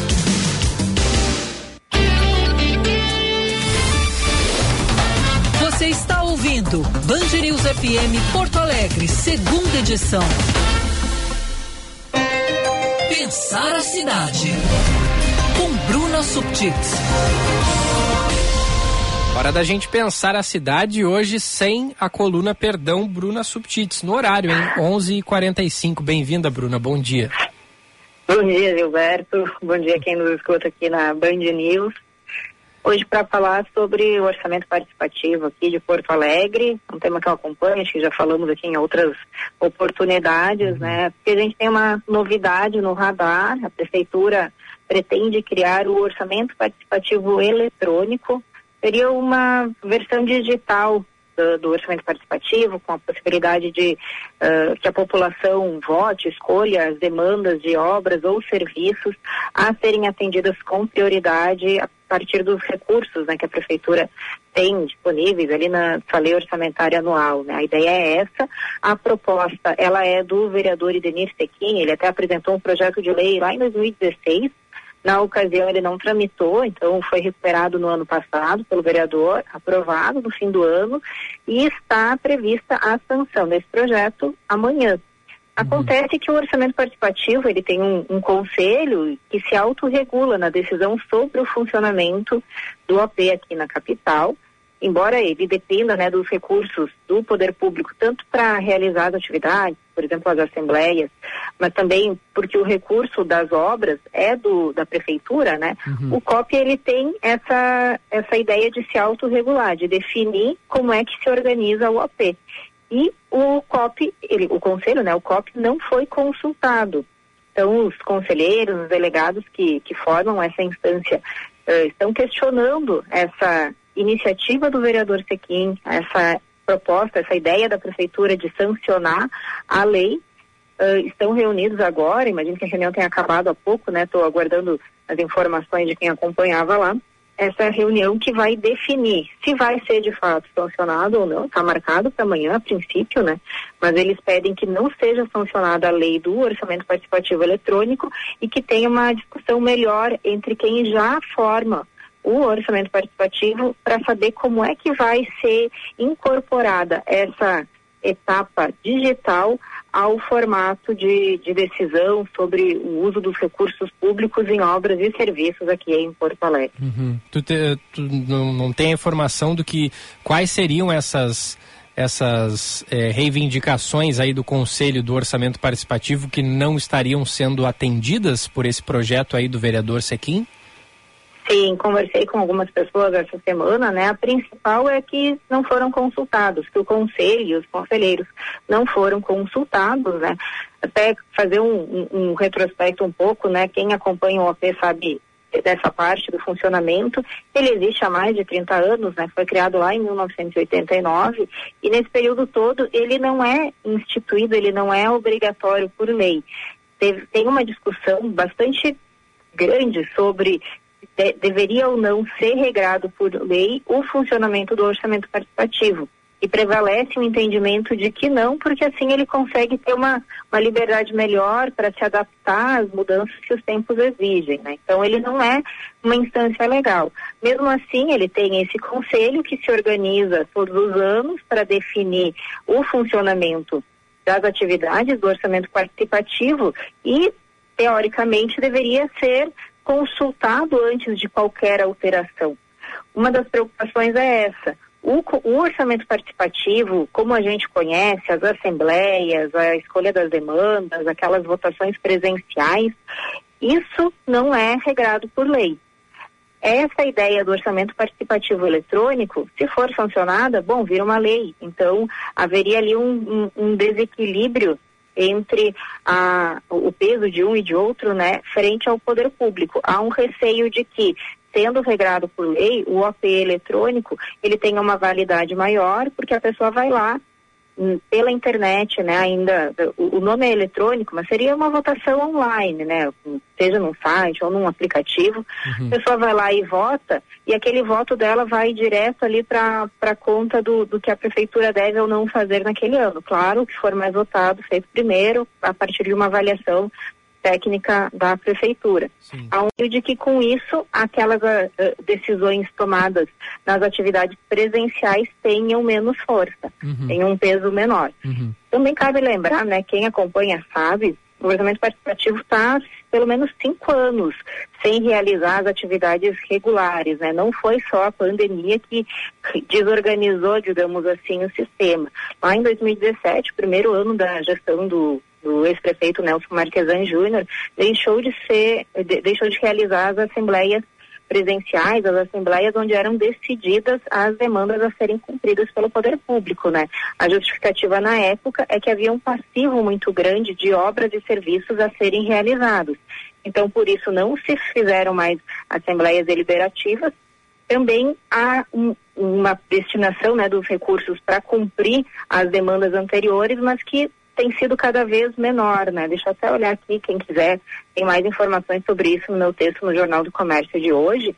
Você está ouvindo Band News FM Porto Alegre, segunda edição. Pensar a cidade. Com Bruna Subtits. Hora da gente pensar a cidade hoje sem a coluna Perdão Bruna Subtits, no horário, hein? 11h45. Bem-vinda, Bruna. Bom dia. Bom dia, Gilberto. Bom dia quem nos escuta aqui na Band News. Hoje para falar sobre o orçamento participativo aqui de Porto Alegre, um tema que eu acompanho, acho que já falamos aqui em outras oportunidades, né? Porque a gente tem uma novidade no radar, a prefeitura pretende criar o orçamento participativo eletrônico, seria uma versão digital do, do orçamento participativo, com a possibilidade de uh, que a população vote, escolha as demandas de obras ou serviços a serem atendidas com prioridade partir dos recursos né, que a prefeitura tem disponíveis ali na sua lei orçamentária anual. Né? A ideia é essa. A proposta ela é do vereador Idenir Tequim, ele até apresentou um projeto de lei lá em 2016 na ocasião, ele não tramitou, então foi recuperado no ano passado pelo vereador, aprovado no fim do ano, e está prevista a sanção desse projeto amanhã. Acontece que o orçamento participativo ele tem um, um conselho que se autorregula na decisão sobre o funcionamento do OP aqui na capital embora ele dependa né, dos recursos do poder público, tanto para realizar as atividades, por exemplo, as assembleias, mas também porque o recurso das obras é do, da prefeitura, né? Uhum. O COP ele tem essa, essa ideia de se autorregular, de definir como é que se organiza o OP. E o COP, ele, o conselho, né, o COP não foi consultado. Então, os conselheiros, os delegados que, que formam essa instância eh, estão questionando essa iniciativa do vereador Sequim, essa proposta, essa ideia da prefeitura de sancionar a lei. Eh, estão reunidos agora, imagino que a reunião tenha acabado há pouco, né? Estou aguardando as informações de quem acompanhava lá. Essa reunião que vai definir se vai ser de fato sancionado ou não, está marcado para amanhã, a princípio, né? Mas eles pedem que não seja sancionada a lei do orçamento participativo eletrônico e que tenha uma discussão melhor entre quem já forma o orçamento participativo para saber como é que vai ser incorporada essa etapa digital ao formato de, de decisão sobre o uso dos recursos públicos em obras e serviços aqui em Porto Alegre. Uhum. Tu, te- tu não, não tem informação do que quais seriam essas essas eh, reivindicações aí do Conselho do Orçamento Participativo que não estariam sendo atendidas por esse projeto aí do vereador Sequim? Sim, conversei com algumas pessoas essa semana, né? A principal é que não foram consultados, que o conselho e os conselheiros não foram consultados, né? Até fazer um, um- um retrospecto um pouco, né? Quem acompanha o OP sabe dessa parte do funcionamento. Ele existe há mais de 30 anos, né? Foi criado lá em 1989 e nesse período todo ele não é instituído, ele não é obrigatório por lei. Teve- tem uma discussão bastante grande sobre de- deveria ou não ser regrado por lei o funcionamento do orçamento participativo. E prevalece o entendimento de que não, porque assim ele consegue ter uma, uma liberdade melhor para se adaptar às mudanças que os tempos exigem. Né? Então ele não é uma instância legal. Mesmo assim, ele tem esse conselho que se organiza todos os anos para definir o funcionamento das atividades do orçamento participativo e teoricamente deveria ser consultado antes de qualquer alteração. Uma das preocupações é essa. O, o orçamento participativo, como a gente conhece, as assembleias, a escolha das demandas, aquelas votações presenciais, isso não é regrado por lei. Essa ideia do orçamento participativo eletrônico, se for sancionada, bom, vira uma lei. Então, haveria ali um, um- um desequilíbrio entre a- o peso de um e de outro, né, frente ao poder público. Há um receio de que, sendo regrado por lei, o OP eletrônico, ele tenha uma validade maior, porque a pessoa vai lá pela internet, né, ainda, o, nome é eletrônico, mas seria uma votação online, né, seja num site ou num aplicativo, a pessoa vai lá e vota, e aquele voto dela vai direto ali para a conta do, do que a prefeitura deve ou não fazer naquele ano. Claro, o que for mais votado, feito primeiro, a partir de uma avaliação técnica da prefeitura. Meio de que com isso aquelas ah, decisões tomadas nas atividades presenciais tenham menos força, tenham um peso menor. Também cabe lembrar, né, quem acompanha sabe, o orçamento participativo está pelo menos cinco anos sem realizar as atividades regulares, né? Não foi só a pandemia que desorganizou, digamos assim, o sistema. Lá em 2017, primeiro ano da gestão do, do ex-prefeito Nelson Marquesan Júnior, deixou de ser, de- deixou de realizar as assembleias presenciais, as assembleias onde eram decididas as demandas a serem cumpridas pelo poder público, né? A justificativa na época é que havia um passivo muito grande de obras e serviços a serem realizados. Então, por isso não se fizeram mais assembleias deliberativas. Também há um- uma destinação, né, dos recursos para cumprir as demandas anteriores, mas que tem sido cada vez menor, né? Deixa eu até olhar aqui, quem quiser, tem mais informações sobre isso no meu texto no Jornal do Comércio de hoje.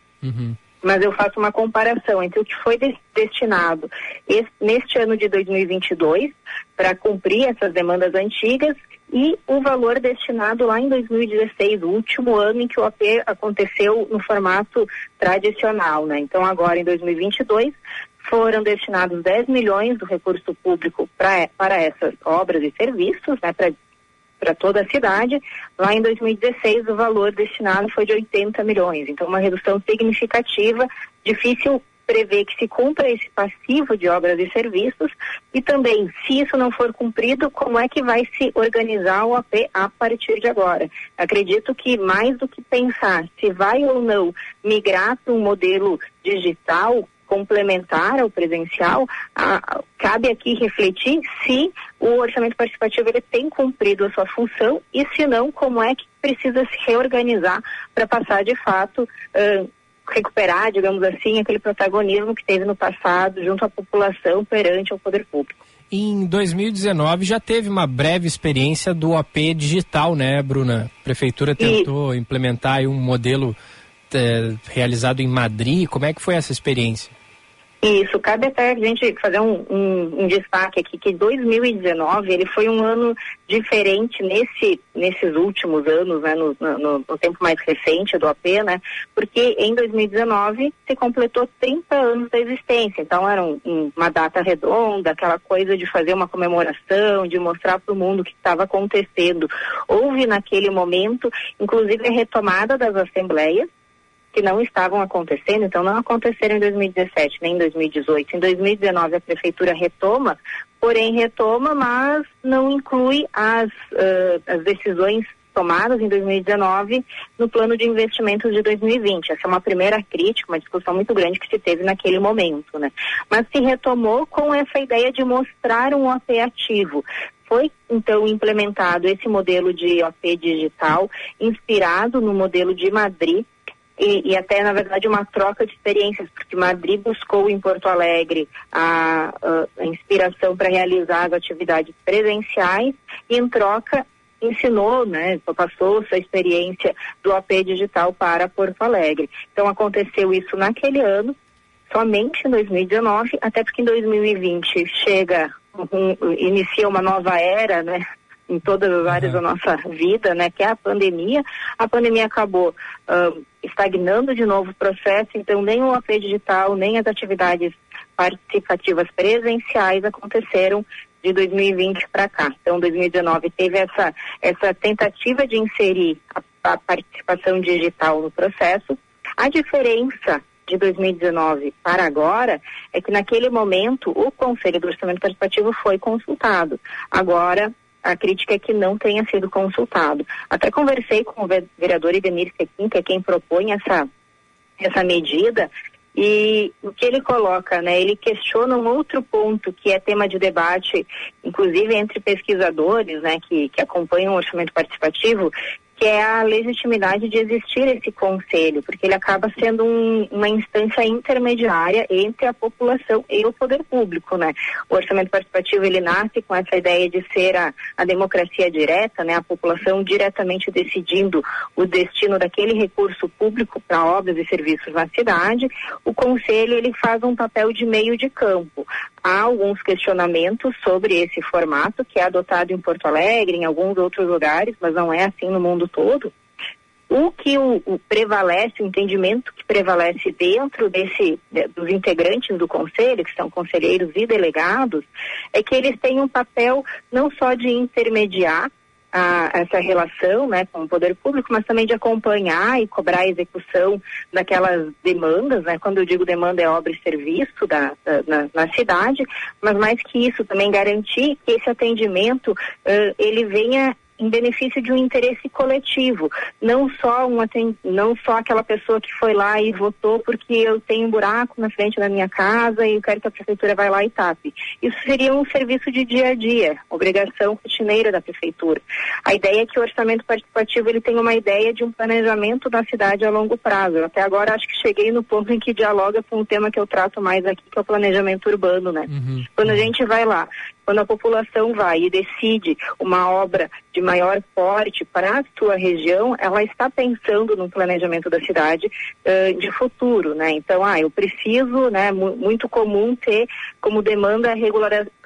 Mas eu faço uma comparação entre o que foi des- destinado es- neste ano de 2022 para cumprir essas demandas antigas e o valor destinado lá em 2016, o último ano em que o AP aconteceu no formato tradicional, né? Então agora em 2022 foram destinados 10 milhões do recurso público pra, para essas obras e serviços, né? Para toda a cidade. Lá em 2016, o valor destinado foi de 80 milhões. Então, uma redução significativa, difícil prevê que se cumpra esse passivo de obras e serviços e também, se isso não for cumprido, como é que vai se organizar o AP a partir de agora. Acredito que mais do que pensar se vai ou não migrar para um modelo digital complementar ao presencial, a- cabe aqui refletir se o orçamento participativo ele tem cumprido a sua função e se não, como é que precisa se reorganizar para passar de fato ãh, recuperar, digamos assim, aquele protagonismo que teve no passado junto à população perante ao poder público. Em 2019 já teve uma breve experiência do AP digital, né, Bruna? A prefeitura tentou implementar aí um modelo eh, realizado em Madrid. Como é que foi essa experiência? Isso, cabe até a gente fazer um, um- um destaque aqui que 2019 ele foi um ano diferente nesse, nesses últimos anos, né, no, no- no tempo mais recente do AP, né, porque em 2019 se completou 30 anos da existência, então era um- um- uma data redonda, aquela coisa de fazer uma comemoração, de mostrar para o mundo o que estava acontecendo. Houve naquele momento, inclusive a retomada das assembleias, que não estavam acontecendo, então não aconteceram em 2017 nem em 2018. Em 2019 a prefeitura retoma, porém retoma, mas não inclui as, ãh, as decisões tomadas em 2019 no plano de investimentos de 2020. Essa é uma primeira crítica, uma discussão muito grande que se teve naquele momento, né? Mas se retomou com essa ideia de mostrar um OP ativo. Foi então implementado esse modelo de OP digital, inspirado no modelo de Madrid, e, e até, na verdade, uma troca de experiências, porque Madrid buscou em Porto Alegre a, a- inspiração para realizar as atividades presenciais e, em troca, ensinou, né, passou sua experiência do AP digital para Porto Alegre. Então, aconteceu isso naquele ano, somente em 2019, até porque em 2020 chega, um- inicia uma nova era, né, em todas as áreas da nossa vida, né, que é a pandemia. A pandemia acabou ãh, estagnando de novo o processo, então nem o AP digital, nem as atividades participativas presenciais aconteceram de 2020 para cá. Então, 2019 teve essa, essa tentativa de inserir a, a participação digital no processo. A diferença de 2019 para agora é que naquele momento o Conselho do Orçamento Participativo foi consultado. Agora a crítica é que não tenha sido consultado. Até conversei com o ve- vereador Idenir Sequim, que é quem propõe essa, essa medida, e o que ele coloca, né? Ele questiona um outro ponto que é tema de debate, inclusive entre pesquisadores, né, que, que acompanham o orçamento participativo, que é a legitimidade de existir esse conselho, porque ele acaba sendo um- uma instância intermediária entre a população e o poder público, né? O orçamento participativo ele nasce com essa ideia de ser a, a democracia direta, né? A população diretamente decidindo o destino daquele recurso público para obras e serviços na cidade. O conselho ele faz um papel de meio de campo. Há alguns questionamentos sobre esse formato que é adotado em Porto Alegre, em alguns outros lugares, mas não é assim no mundo todo. O que o, o prevalece, o entendimento que prevalece dentro desse de- dos integrantes do conselho, que são conselheiros e delegados, é que eles têm um papel não só de intermediar a- essa relação né, com o poder público, mas também de acompanhar e cobrar a execução daquelas demandas, né, quando eu digo demanda é obra e serviço da, da- na, na cidade, mas mais que isso, também garantir que esse atendimento ãh, ele venha em benefício de um interesse coletivo, não só um aten- não só aquela pessoa que foi lá e votou porque eu tenho um buraco na frente da minha casa e eu quero que a prefeitura vá lá e tape. Isso seria um serviço de dia a dia, obrigação rotineira da prefeitura. A ideia é que o orçamento participativo ele tem uma ideia de um planejamento da cidade a longo prazo. Eu até agora acho que cheguei no ponto em que dialoga com o tema que eu trato mais aqui, que é o planejamento urbano, né? Quando a gente vai lá, quando a população vai e decide uma obra de maior porte para a sua região, ela está pensando no planejamento da cidade ãh, de futuro, né? Então, ah, eu preciso, né? mu- muito comum ter como demanda a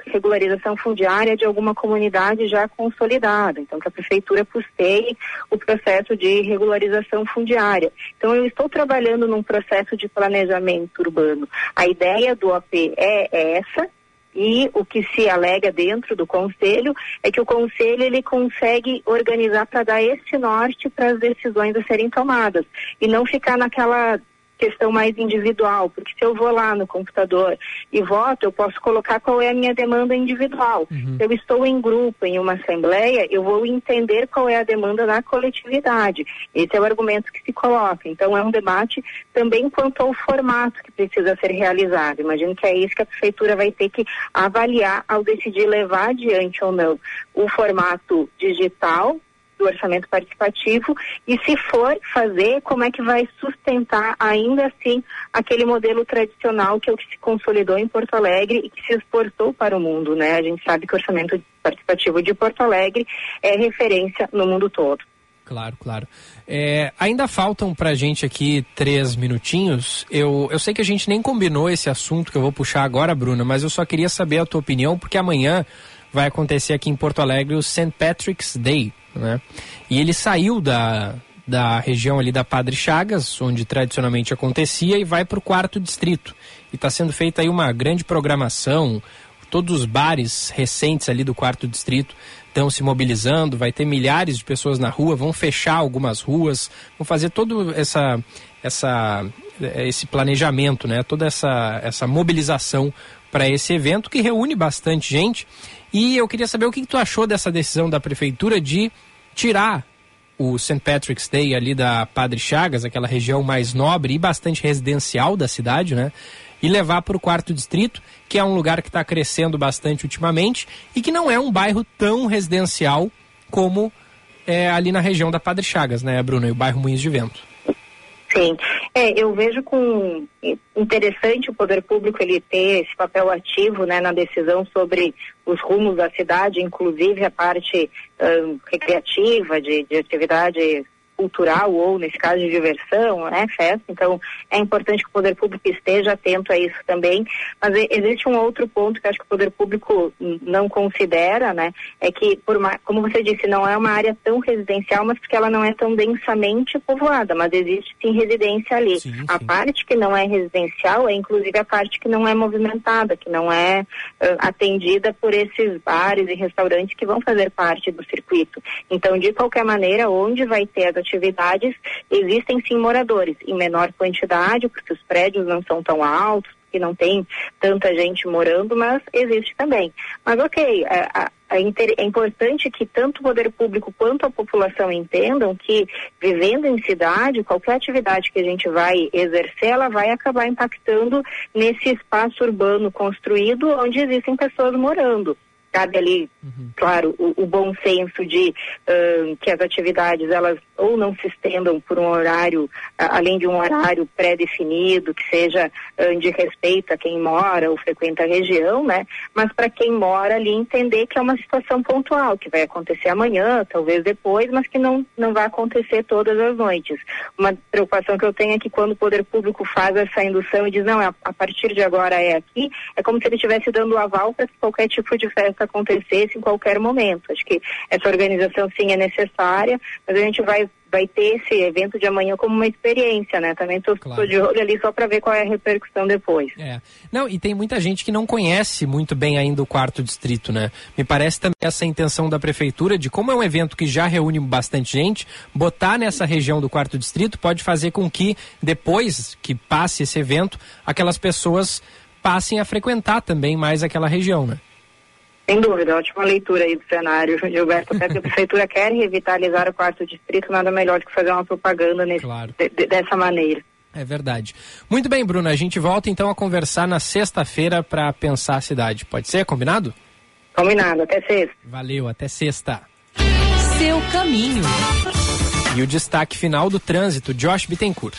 regularização fundiária de alguma comunidade já consolidada. Então, que a prefeitura custeie o processo de regularização fundiária. Então, eu estou trabalhando num processo de planejamento urbano. A ideia do AP é essa, e o que se alega dentro do conselho é que o conselho ele consegue organizar para dar esse norte para as decisões a serem tomadas. E não ficar naquela questão mais individual, porque se eu vou lá no computador e voto, eu posso colocar qual é a minha demanda individual. Se eu estou em grupo, em uma assembleia, eu vou entender qual é a demanda da coletividade. Esse é o argumento que se coloca. Então é um debate também quanto ao formato que precisa ser realizado. Imagino que é isso que a prefeitura vai ter que avaliar ao decidir levar adiante ou não o formato digital do orçamento participativo e se for fazer, como é que vai sustentar ainda assim aquele modelo tradicional que é o que se consolidou em Porto Alegre e que se exportou para o mundo, né? A gente sabe que o orçamento participativo de Porto Alegre é referência no mundo todo. Claro, claro. É, ainda faltam pra gente aqui três minutinhos. Eu, eu sei que a gente nem combinou esse assunto que eu vou puxar agora, Bruna, mas eu só queria saber a tua opinião, porque amanhã vai acontecer aqui em Porto Alegre o St. Patrick's Day, né? E ele saiu da, da região ali da Padre Chagas, onde tradicionalmente acontecia, e vai para o quarto distrito. E está sendo feita aí uma grande programação. Todos os bares recentes ali do quarto distrito estão se mobilizando, vai ter milhares de pessoas na rua, vão fechar algumas ruas, vão fazer todo essa, essa, esse planejamento, né? toda essa, essa mobilização para esse evento que reúne bastante gente. E eu queria saber o que, que tu achou dessa decisão da prefeitura de tirar o St. Patrick's Day ali da Padre Chagas, aquela região mais nobre e bastante residencial da cidade, né? E levar para o quarto distrito, que é um lugar que está crescendo bastante ultimamente e que não é um bairro tão residencial como é, ali na região da Padre Chagas, né, Bruno? E o bairro Moinhos de Vento. Sim, é, eu vejo com interessante o poder público ele ter esse papel ativo, né, na decisão sobre os rumos da cidade, inclusive a parte recreativa de, de atividade cultural ou nesse caso de diversão, né, festa. Então é importante que o poder público esteja atento a isso também. Mas existe um outro ponto que acho que o poder público não considera, né, é que por uma, como você disse, não é uma área tão residencial, mas que ela não é tão densamente povoada, mas existe sim residência ali. a parte que não é residencial é inclusive a parte que não é movimentada, que não é ãh, atendida por esses bares e restaurantes que vão fazer parte do circuito. Então, de qualquer maneira, onde vai ter as atividades, existem sim moradores, em menor quantidade, porque os prédios não são tão altos, que não tem tanta gente morando, mas existe também. Mas ok, inter- é importante que tanto o poder público quanto a população entendam que vivendo em cidade, qualquer atividade que a gente vai exercer, ela vai acabar impactando nesse espaço urbano construído onde existem pessoas morando. Cabe ali, claro, o, o bom senso de ãh, que as atividades elas ou não se estendam por um horário, a- além de um horário pré-definido, que seja ãh, de respeito a quem mora ou frequenta a região, né? Mas para quem mora ali entender que é uma situação pontual, que vai acontecer amanhã, talvez depois, mas que não, não vai acontecer todas as noites. Uma preocupação que eu tenho é que quando o poder público faz essa indução e diz, não, a, a partir de agora é aqui, é como se ele estivesse dando aval para que qualquer tipo de festa acontecesse em qualquer momento. Acho que essa organização sim é necessária, mas a gente vai vai ter esse evento de amanhã como uma experiência, né? Também tô, tô de olho ali só para ver qual é a repercussão depois. É. Não, e tem muita gente que não conhece muito bem ainda o quarto distrito, né? Me parece também essa intenção da prefeitura de como é um evento que já reúne bastante gente, botar nessa região do quarto distrito pode fazer com que depois que passe esse evento, aquelas pessoas passem a frequentar também mais aquela região, né? Sem dúvida, ótima leitura aí do cenário, Gilberto. Até que a prefeitura quer revitalizar o quarto distrito, nada melhor do que fazer uma propaganda nesse, de- de- dessa maneira. É verdade. Muito bem, Bruna, a gente volta então a conversar na sexta-feira para pensar a cidade. Pode ser? Combinado? Combinado, até sexta. Valeu, até sexta. Seu caminho. E o destaque final do trânsito, Josh Bittencourt.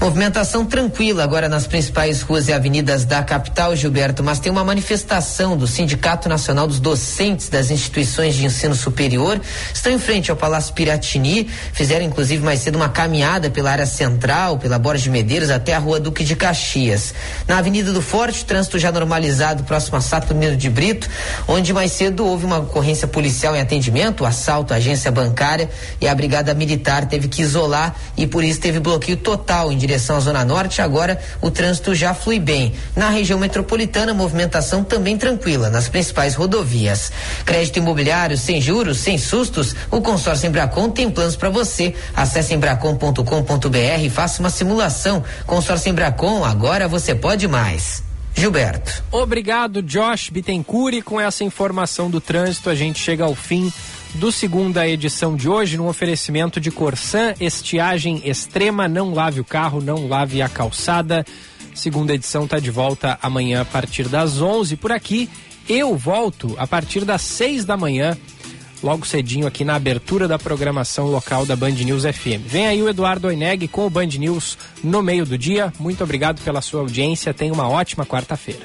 Movimentação tranquila agora nas principais ruas e avenidas da capital, Gilberto, mas tem uma manifestação do Sindicato Nacional dos Docentes das Instituições de Ensino Superior. Estão em frente ao Palácio Piratini, fizeram inclusive mais cedo uma caminhada pela área central, pela Borges de Medeiros até a rua Duque de Caxias. Na Avenida do Forte, trânsito já normalizado próximo a Sato de Brito, onde mais cedo houve uma ocorrência policial em atendimento, assalto à agência bancária e a Brigada Militar teve que isolar e por isso teve bloqueio total em direção à Zona Norte, agora o trânsito já flui bem. Na região metropolitana, movimentação também tranquila nas principais rodovias. Crédito imobiliário sem juros, sem sustos, o consórcio Embracon tem planos para você. Acesse embracon.com.br e faça uma simulação. Consórcio Embracon, agora você pode mais. Gilberto. Obrigado, Josh Bittencourt. E com essa informação do trânsito, a gente chega ao fim do segunda edição de hoje, no oferecimento de Corsan, estiagem extrema, não lave o carro, não lave a calçada. Segunda edição está de volta amanhã a partir das 11 por aqui. Eu volto a partir das 6 da manhã, logo cedinho aqui na abertura da programação local da Band News FM. Vem aí o Eduardo Oineg com o Band News no meio do dia. Muito obrigado pela sua audiência. Tenha uma ótima quarta-feira.